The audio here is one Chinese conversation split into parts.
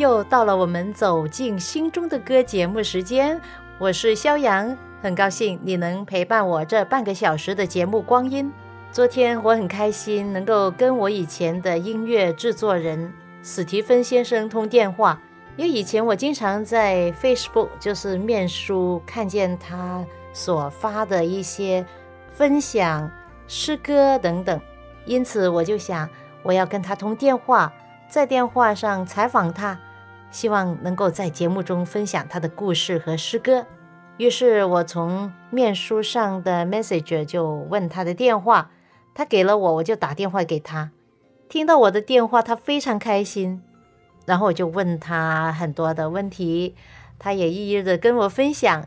又到了我们走进心中的歌节目时间，我是肖阳。很高兴你能陪伴我这半个小时的节目光阴。昨天我很开心能够跟我以前的音乐制作人史蒂芬先生通电话，因为以前我经常在 Facebook 就是面书看见他所发的一些分享诗歌等等，因此我就想我要跟他通电话，在电话上采访他，希望能够在节目中分享他的故事和诗歌。于是我从面书上的 message 就问他的电话，他给了我，我就打电话给他。听到我的电话，他非常开心，然后我就问他很多的问题，他也一一的跟我分享。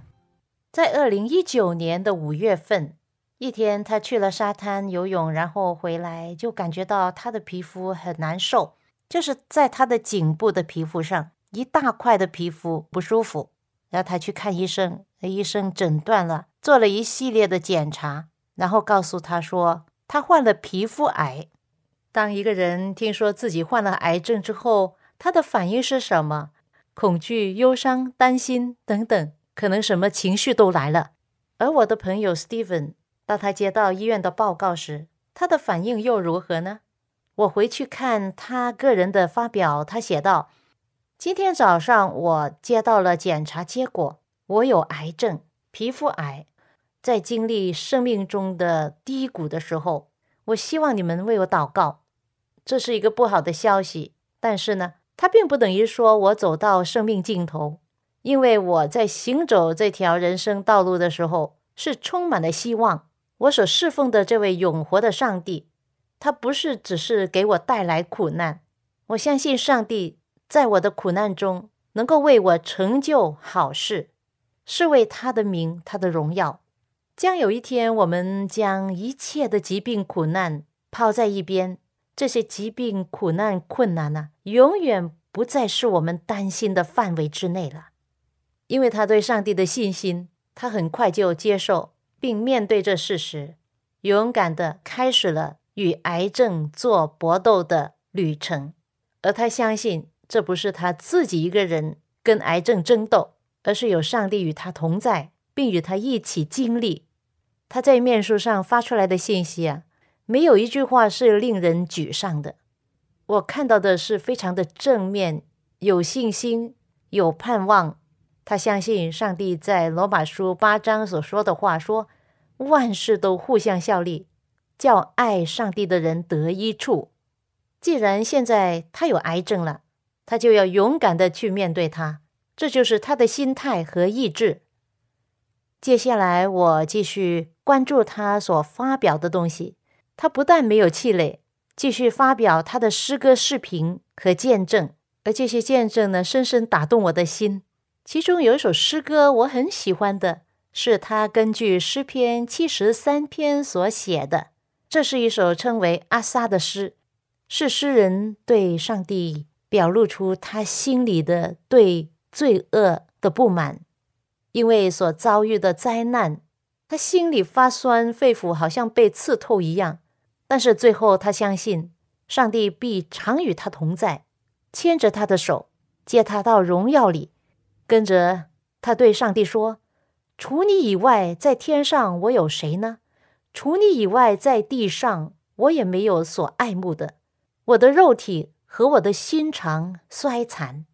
在二零一九年的五月份，一天他去了沙滩游泳，然后回来就感觉到他的皮肤很难受，就是在他的颈部的皮肤上一大块的皮肤不舒服，然后他去看医生。医生诊断了，做了一系列的检查，然后告诉他说他患了皮肤癌。当一个人听说自己患了癌症之后，他的反应是什么？恐惧、忧伤、担心等等，可能什么情绪都来了。而我的朋友 Steven，当他接到医院的报告时，他的反应又如何呢？我回去看他个人的发表，他写道：“今天早上我接到了检查结果。”我有癌症，皮肤癌，在经历生命中的低谷的时候，我希望你们为我祷告。这是一个不好的消息，但是呢，它并不等于说我走到生命尽头，因为我在行走这条人生道路的时候是充满了希望。我所侍奉的这位永活的上帝，他不是只是给我带来苦难，我相信上帝在我的苦难中能够为我成就好事。是为他的名，他的荣耀。将有一天，我们将一切的疾病苦难抛在一边，这些疾病苦难困难呢，永远不再是我们担心的范围之内了。因为他对上帝的信心，他很快就接受并面对这事实，勇敢的开始了与癌症做搏斗的旅程。而他相信，这不是他自己一个人跟癌症争斗。而是有上帝与他同在，并与他一起经历。他在面书上发出来的信息啊，没有一句话是令人沮丧的。我看到的是非常的正面，有信心，有盼望。他相信上帝在罗马书八章所说的话，说万事都互相效力，叫爱上帝的人得一处。既然现在他有癌症了，他就要勇敢的去面对他。这就是他的心态和意志。接下来，我继续关注他所发表的东西。他不但没有气馁，继续发表他的诗歌、视频和见证，而这些见证呢，深深打动我的心。其中有一首诗歌我很喜欢的，是他根据诗篇七十三篇所写的。这是一首称为阿萨的诗，是诗人对上帝表露出他心里的对。罪恶的不满，因为所遭遇的灾难，他心里发酸，肺腑好像被刺透一样。但是最后，他相信上帝必常与他同在，牵着他的手，接他到荣耀里。跟着他对上帝说：“除你以外，在天上我有谁呢？除你以外，在地上我也没有所爱慕的。我的肉体和我的心肠衰残。”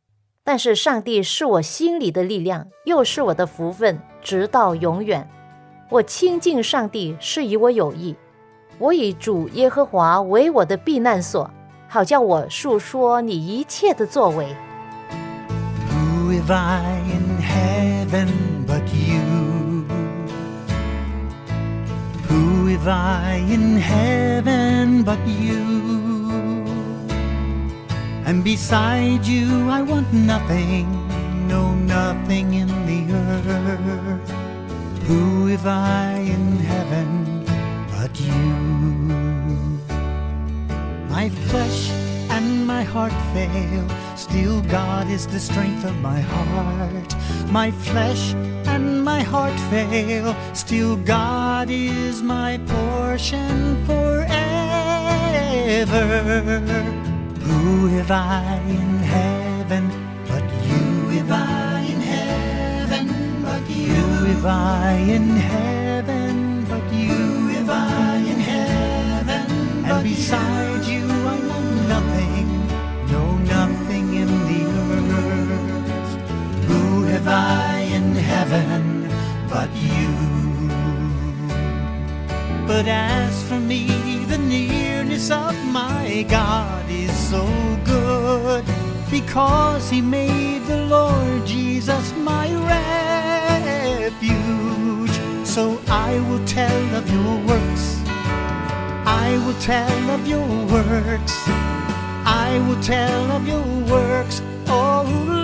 但是上帝是我心里的力量，又是我的福分，直到永远。我亲近上帝是以我有益，我以主耶和华为我的避难所，好叫我述说你一切的作为。vi in heaven but you? Have I in heaven but you? And beside you, I want nothing, no, nothing in the earth. Who have I in heaven but you? My flesh and my heart fail, still God is the strength of my heart. My flesh my heart fail, still God is my portion forever. Who have I in heaven but you? Have I in heaven but you? Who have I in heaven but you? Have I in heaven and beside you I want nothing, But as for me, the nearness of my God is so good because He made the Lord Jesus my refuge. So I will tell of your works. I will tell of your works. I will tell of your works, oh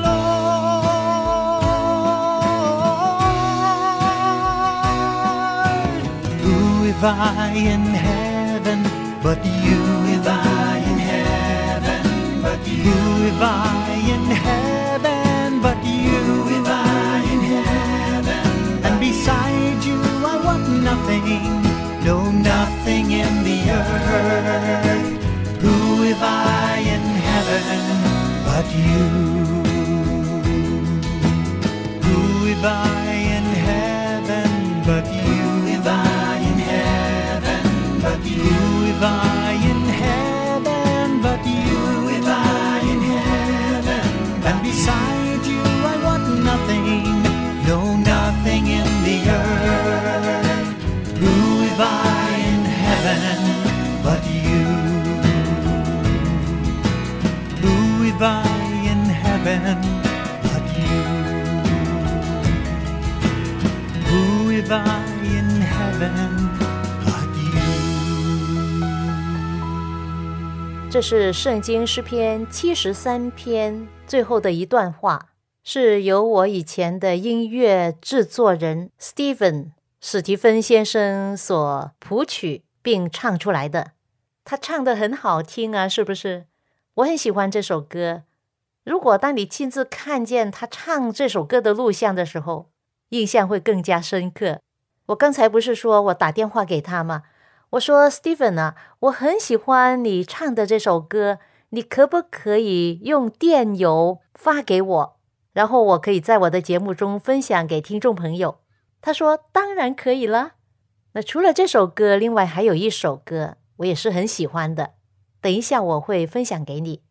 Who have I in heaven but you? Have I in heaven but you? Who I in heaven but you? Have I in heaven? And beside you, I want nothing, no nothing in the earth. Who have I in heaven but you? 这是圣经诗篇七十三篇最后的一段话，是由我以前的音乐制作人 Steven 史蒂芬先生所谱曲并唱出来的。他唱的很好听啊，是不是？我很喜欢这首歌。如果当你亲自看见他唱这首歌的录像的时候，印象会更加深刻。我刚才不是说我打电话给他吗？我说，Steven 啊，我很喜欢你唱的这首歌，你可不可以用电邮发给我，然后我可以在我的节目中分享给听众朋友？他说，当然可以了。那除了这首歌，另外还有一首歌，我也是很喜欢的，等一下我会分享给你。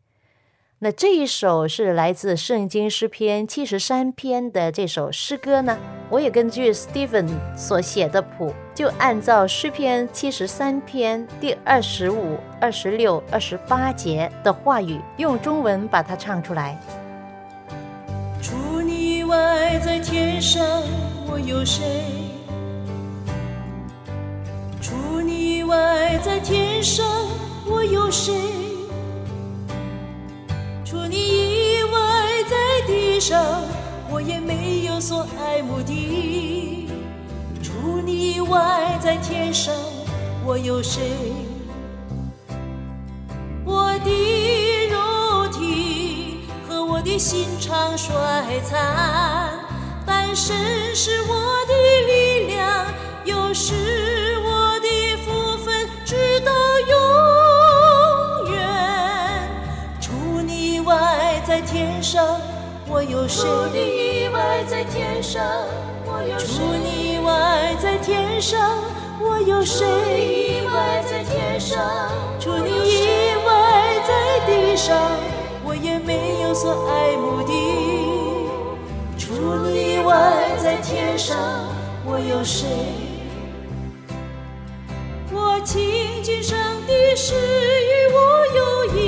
那这一首是来自圣经诗篇七十三篇的这首诗歌呢，我也根据 Steven 所写的谱，就按照诗篇七十三篇第二十五、二十六、二十八节的话语，用中文把它唱出来。除你以外，在天上我有谁？除你以外，在天上我有谁？除你以外，在地上我也没有所爱慕的。除你以外，在天上我有谁？我的肉体和我的心肠衰残，但身是我的力量，有时上我有谁？除你以外，在天上我有谁？除你以外，在天上我有谁？除你以外，在天上，除你以外，在地上，我也没有所爱慕的。除你以外，在天上我有谁？我情景上的事与我有益，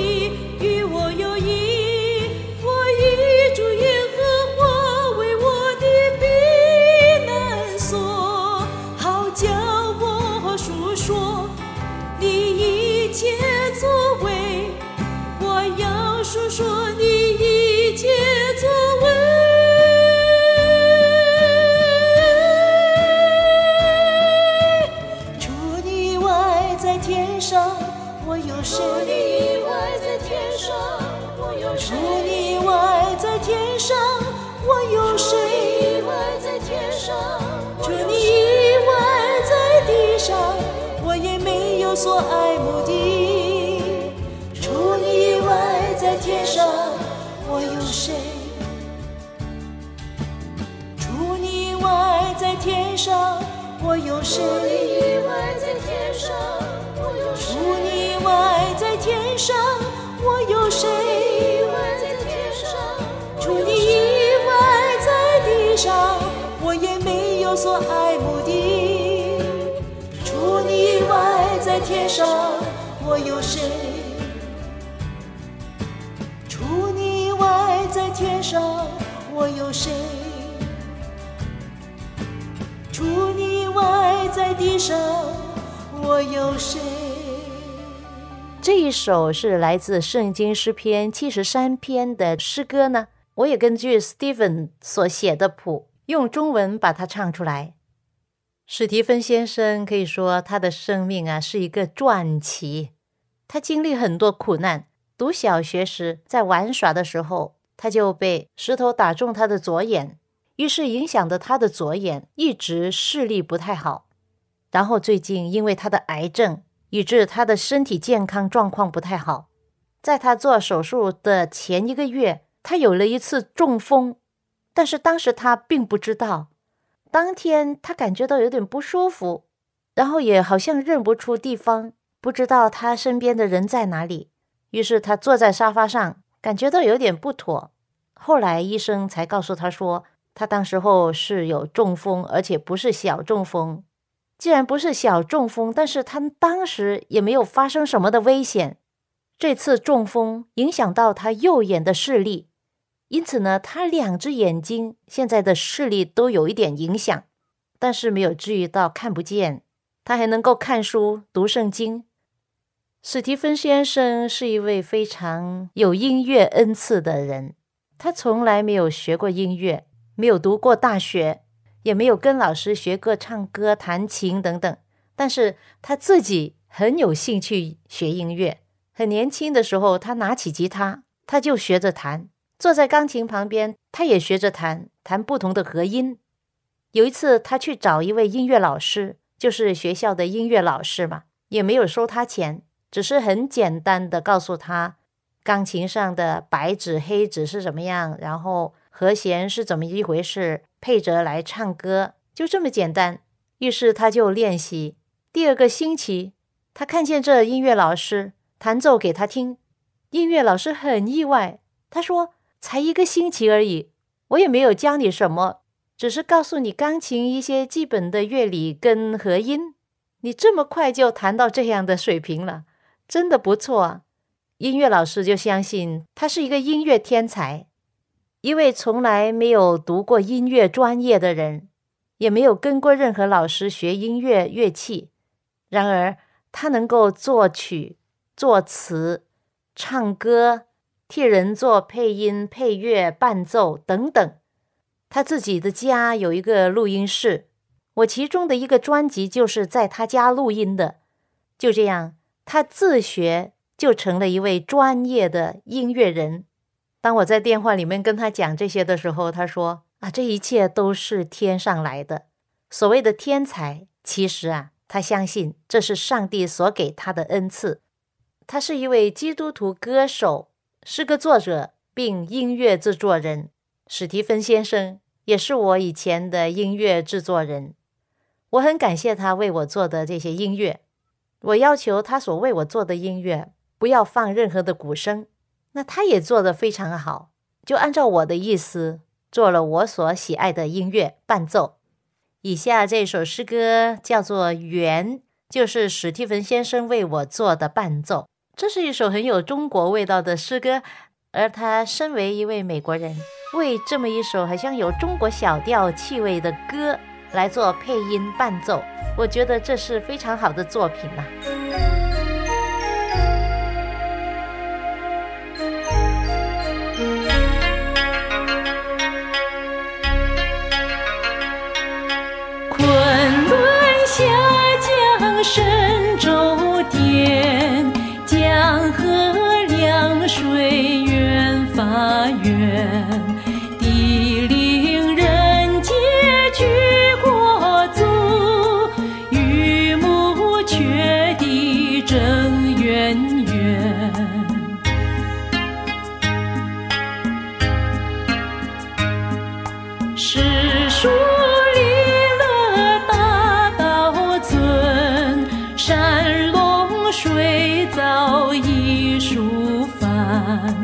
所爱慕的。除你以外，在天上我有谁？除你以外，在天上我有谁？除你以外，在天上我有谁？除你以外，在天上我有谁？除你以外，在地上我也没有所爱慕的。在天上我有谁？除你以外，在天上我有谁？除你以外，在地上我有谁？这一首是来自圣经诗篇七十三篇的诗歌呢，我也根据 Steven 所写的谱，用中文把它唱出来。史蒂芬先生可以说他的生命啊是一个传奇，他经历很多苦难。读小学时，在玩耍的时候，他就被石头打中他的左眼，于是影响的他的左眼一直视力不太好。然后最近因为他的癌症，以致他的身体健康状况不太好。在他做手术的前一个月，他有了一次中风，但是当时他并不知道。当天他感觉到有点不舒服，然后也好像认不出地方，不知道他身边的人在哪里。于是他坐在沙发上，感觉到有点不妥。后来医生才告诉他说，他当时候是有中风，而且不是小中风。既然不是小中风，但是他当时也没有发生什么的危险。这次中风影响到他右眼的视力，因此呢，他两只眼睛现在的视力都有一点影响，但是没有至于到看不见。他还能够看书、读圣经。史蒂芬先生是一位非常有音乐恩赐的人，他从来没有学过音乐，没有读过大学，也没有跟老师学过唱歌、弹琴等等。但是他自己很有兴趣学音乐。很年轻的时候，他拿起吉他，他就学着弹；坐在钢琴旁边，他也学着弹，弹不同的和音。有一次，他去找一位音乐老师，就是学校的音乐老师嘛，也没有收他钱。只是很简单的告诉他，钢琴上的白纸黑纸是怎么样，然后和弦是怎么一回事，配着来唱歌，就这么简单。于是他就练习。第二个星期，他看见这音乐老师弹奏给他听，音乐老师很意外，他说：“才一个星期而已，我也没有教你什么，只是告诉你钢琴一些基本的乐理跟和音，你这么快就弹到这样的水平了。”真的不错啊！音乐老师就相信他是一个音乐天才，一位从来没有读过音乐专业的人，也没有跟过任何老师学音乐乐器。然而，他能够作曲、作词、唱歌，替人做配音、配乐、伴奏等等。他自己的家有一个录音室，我其中的一个专辑就是在他家录音的。就这样。他自学就成了一位专业的音乐人。当我在电话里面跟他讲这些的时候，他说：“啊，这一切都是天上来的。所谓的天才，其实啊，他相信这是上帝所给他的恩赐。他是一位基督徒歌手、诗歌作者，并音乐制作人。史蒂芬先生也是我以前的音乐制作人。我很感谢他为我做的这些音乐。”我要求他所为我做的音乐不要放任何的鼓声，那他也做得非常好，就按照我的意思做了我所喜爱的音乐伴奏。以下这首诗歌叫做《缘》，就是史蒂芬先生为我做的伴奏。这是一首很有中国味道的诗歌，而他身为一位美国人，为这么一首好像有中国小调气味的歌来做配音伴奏，我觉得这是非常好的作品呐。昆仑下远发远。地灵人杰举国足，玉木却地正渊源。诗书礼乐大道尊，山龙水藻艺术范，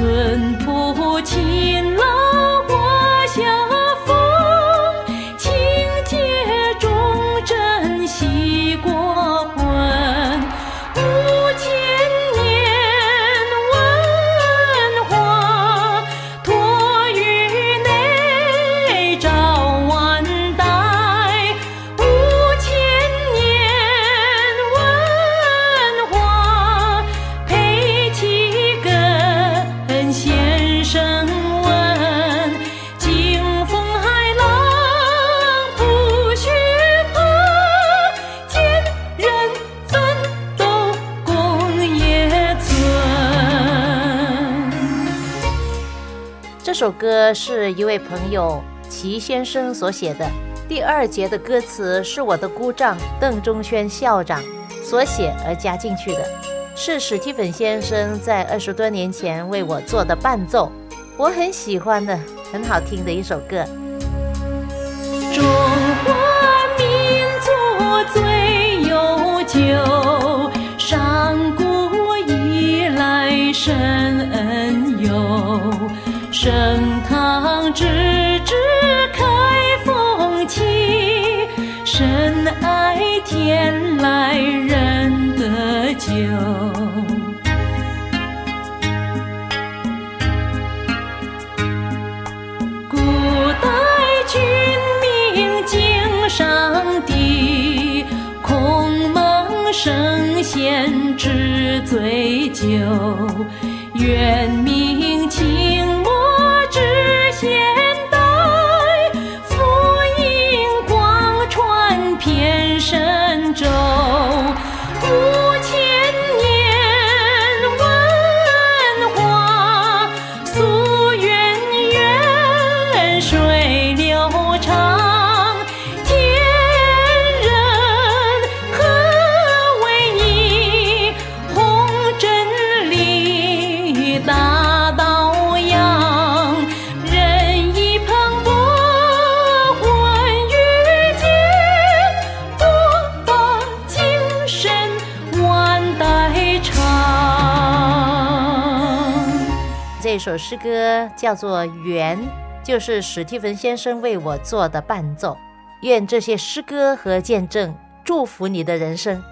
淳朴勤劳华夏首歌是一位朋友齐先生所写的，第二节的歌词是我的姑丈邓中轩校长所写而加进去的，是史蒂芬先生在二十多年前为我做的伴奏，我很喜欢的，很好听的一首歌。中华民族最悠久，上古以来深恩佑，盛唐之治开风气，深爱天来人得救。古代君明敬上帝，孔孟圣贤至最久，愿明首诗歌叫做《缘》，就是史蒂芬先生为我做的伴奏。愿这些诗歌和见证祝福你的人生。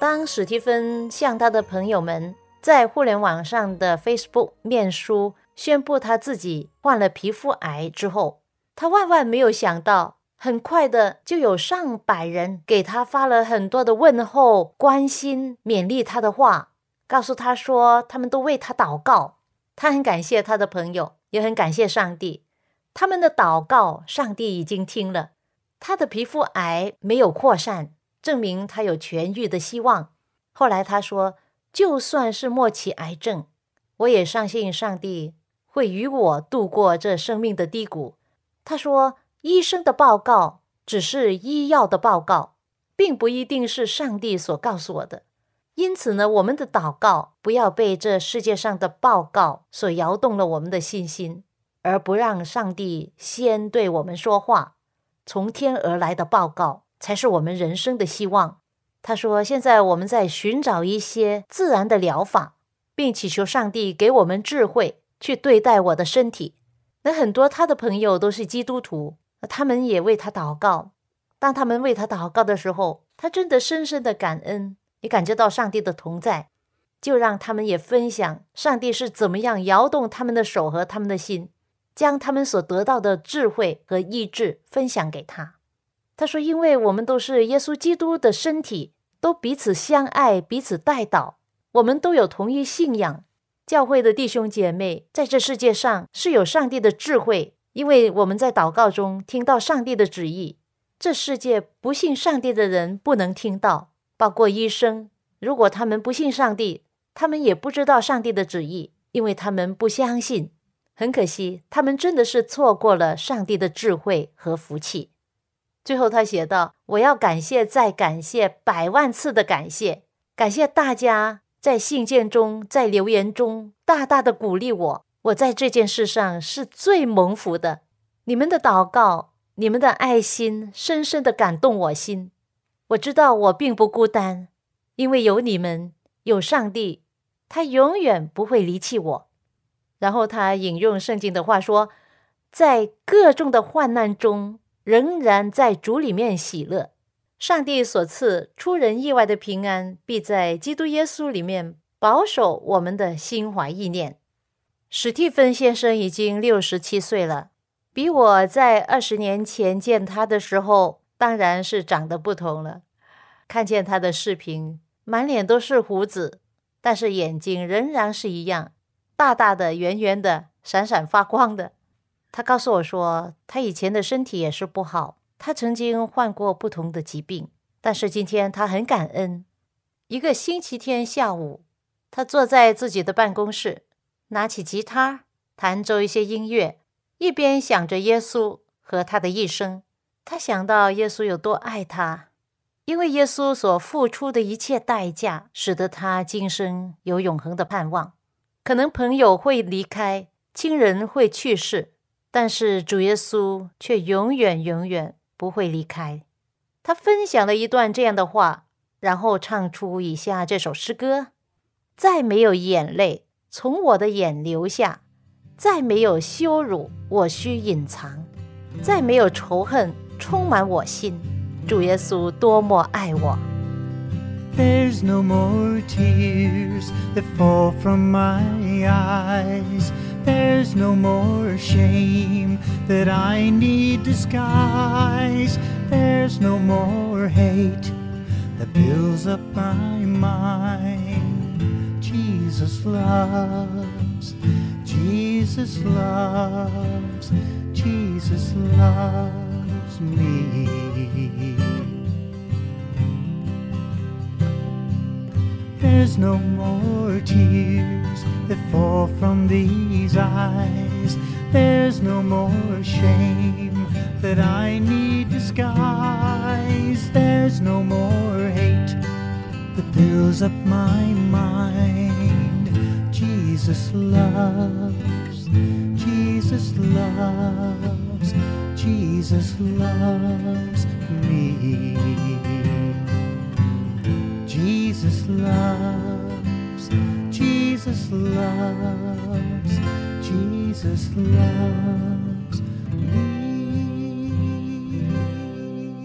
当史蒂芬向他的朋友们在互联网上的 Facebook 面书宣布他自己患了皮肤癌之后，他万万没有想到，很快的就有上百人给他发了很多的问候、关心、勉励他的话，告诉他说他们都为他祷告。他很感谢他的朋友，也很感谢上帝，他们的祷告，上帝已经听了。他的皮肤癌没有扩散，证明他有痊愈的希望。后来他说，就算是末期癌症，我也相信上帝会与我度过这生命的低谷。他说，医生的报告只是医药的报告，并不一定是上帝所告诉我的。因此呢，我们的祷告不要被这世界上的报告所摇动了我们的信心，而不让上帝先对我们说话。从天而来的报告才是我们人生的希望。他说：“现在我们在寻找一些自然的疗法，并祈求上帝给我们智慧去对待我的身体。”那很多他的朋友都是基督徒，他们也为他祷告。当他们为他祷告的时候，他真的深深的感恩，也感觉到上帝的同在，就让他们也分享上帝是怎么样摇动他们的手和他们的心，将他们所得到的智慧和意志分享给他。他说：“因为我们都是耶稣基督的身体，都彼此相爱，彼此带导，我们都有同一信仰。教会的弟兄姐妹在这世界上是有上帝的智慧，因为我们在祷告中听到上帝的旨意。这世界不信上帝的人不能听到，包括医生。如果他们不信上帝，他们也不知道上帝的旨意，因为他们不相信。很可惜，他们真的是错过了上帝的智慧和福气。”最后，他写道：“我要感谢，再感谢，百万次的感谢，感谢大家在信件中、在留言中大大的鼓励我。我在这件事上是最蒙福的。你们的祷告，你们的爱心，深深的感动我心。我知道我并不孤单，因为有你们，有上帝，他永远不会离弃我。”然后他引用圣经的话说：“在各种的患难中。”仍然在主里面喜乐。上帝所赐出人意外的平安，必在基督耶稣里面保守我们的心怀意念。史蒂芬先生已经六十七岁了，比我在二十年前见他的时候，当然是长得不同了。看见他的视频，满脸都是胡子，但是眼睛仍然是一样大大的、圆圆的、闪闪发光的。他告诉我说，他以前的身体也是不好，他曾经患过不同的疾病，但是今天他很感恩。一个星期天下午，他坐在自己的办公室，拿起吉他弹奏一些音乐，一边想着耶稣和他的一生。他想到耶稣有多爱他，因为耶稣所付出的一切代价，使得他今生有永恒的盼望。可能朋友会离开，亲人会去世。但是主耶稣却永远永远不会离开。他分享了一段这样的话，然后唱出以下这首诗歌：再没有眼泪从我的眼流下，再没有羞辱我需隐藏，再没有仇恨充满我心。主耶稣多么爱我！There's no more tears that fall from my eyes. There's no more shame that I need disguise. There's no more hate that fills up my mind. Jesus loves, Jesus loves, Jesus loves me. There's no more tears that fall from these eyes. There's no more shame that I need disguise. There's no more hate that fills up my mind. Jesus loves, Jesus loves, Jesus loves me. Jesus loves, Jesus loves, Jesus loves me。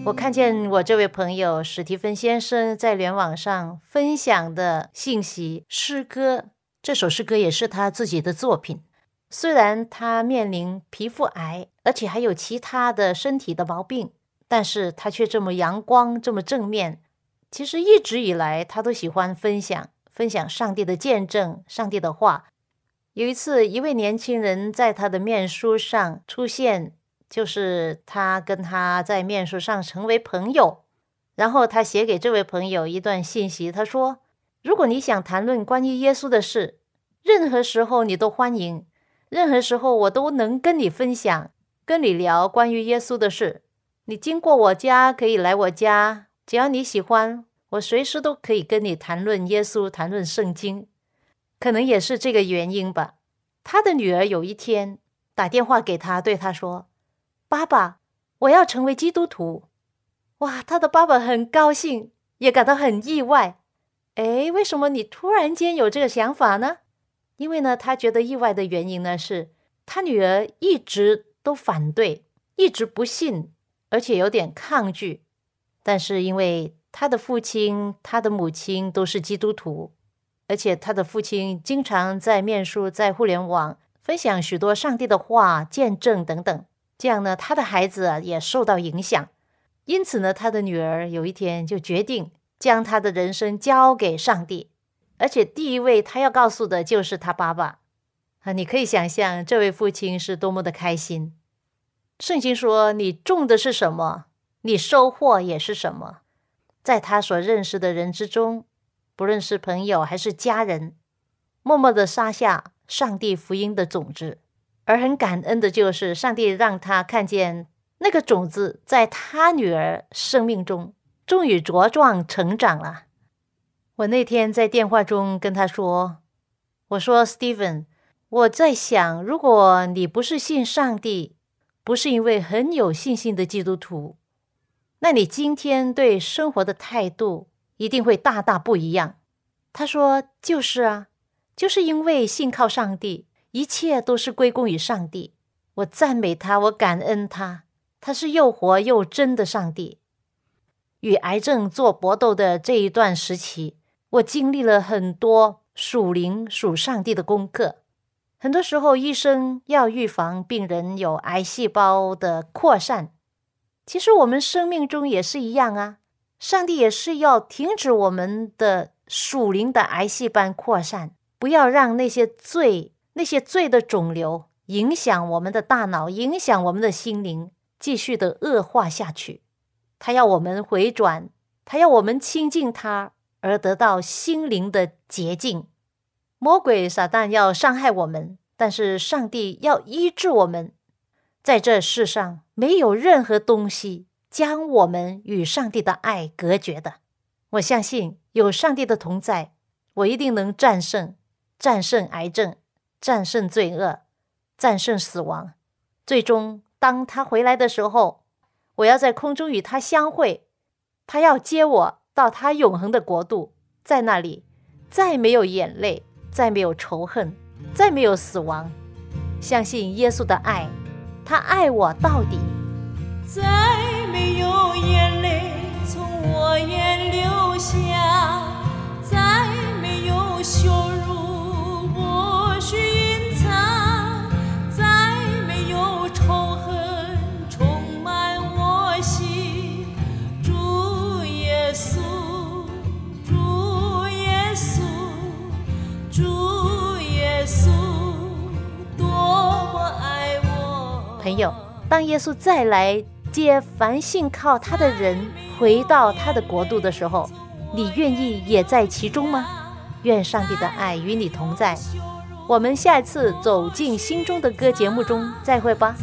我看见我这位朋友史蒂芬先生在联网上分享的信息诗歌，这首诗歌也是他自己的作品。虽然他面临皮肤癌，而且还有其他的身体的毛病，但是他却这么阳光，这么正面。其实一直以来，他都喜欢分享分享上帝的见证、上帝的话。有一次，一位年轻人在他的面书上出现，就是他跟他在面书上成为朋友。然后他写给这位朋友一段信息，他说：“如果你想谈论关于耶稣的事，任何时候你都欢迎，任何时候我都能跟你分享，跟你聊关于耶稣的事。你经过我家，可以来我家。”只要你喜欢，我随时都可以跟你谈论耶稣，谈论圣经。可能也是这个原因吧。他的女儿有一天打电话给他，对他说：“爸爸，我要成为基督徒。”哇，他的爸爸很高兴，也感到很意外。哎，为什么你突然间有这个想法呢？因为呢，他觉得意外的原因呢，是他女儿一直都反对，一直不信，而且有点抗拒。但是因为他的父亲、他的母亲都是基督徒，而且他的父亲经常在面书、在互联网分享许多上帝的话、见证等等。这样呢，他的孩子也受到影响。因此呢，他的女儿有一天就决定将他的人生交给上帝，而且第一位他要告诉的就是他爸爸。啊，你可以想象这位父亲是多么的开心。圣经说：“你种的是什么，你收获也是什么。”在他所认识的人之中，不论是朋友还是家人，默默的撒下上帝福音的种子，而很感恩的就是上帝让他看见那个种子在他女儿生命中终于茁壮成长了。我那天在电话中跟他说：“我说，Steven，我在想，如果你不是信上帝，不是一位很有信心的基督徒。”那你今天对生活的态度一定会大大不一样。他说：“就是啊，就是因为信靠上帝，一切都是归功于上帝。我赞美他，我感恩他，他是又活又真的上帝。与癌症做搏斗的这一段时期，我经历了很多属灵属上帝的功课。很多时候，医生要预防病人有癌细胞的扩散。”其实我们生命中也是一样啊，上帝也是要停止我们的属灵的癌细胞扩散，不要让那些罪、那些罪的肿瘤影响我们的大脑，影响我们的心灵，继续的恶化下去。他要我们回转，他要我们亲近他，而得到心灵的洁净。魔鬼撒旦要伤害我们，但是上帝要医治我们。在这世上，没有任何东西将我们与上帝的爱隔绝的。我相信有上帝的同在，我一定能战胜、战胜癌症、战胜罪恶、战胜死亡。最终，当他回来的时候，我要在空中与他相会，他要接我到他永恒的国度，在那里再没有眼泪，再没有仇恨，再没有死亡。相信耶稣的爱。他爱我到底，再没有眼泪从我眼流下，再没有羞辱我需朋友，当耶稣再来接凡信靠他的人回到他的国度的时候，你愿意也在其中吗？愿上帝的爱与你同在。我们下一次走进心中的歌节目中再会吧。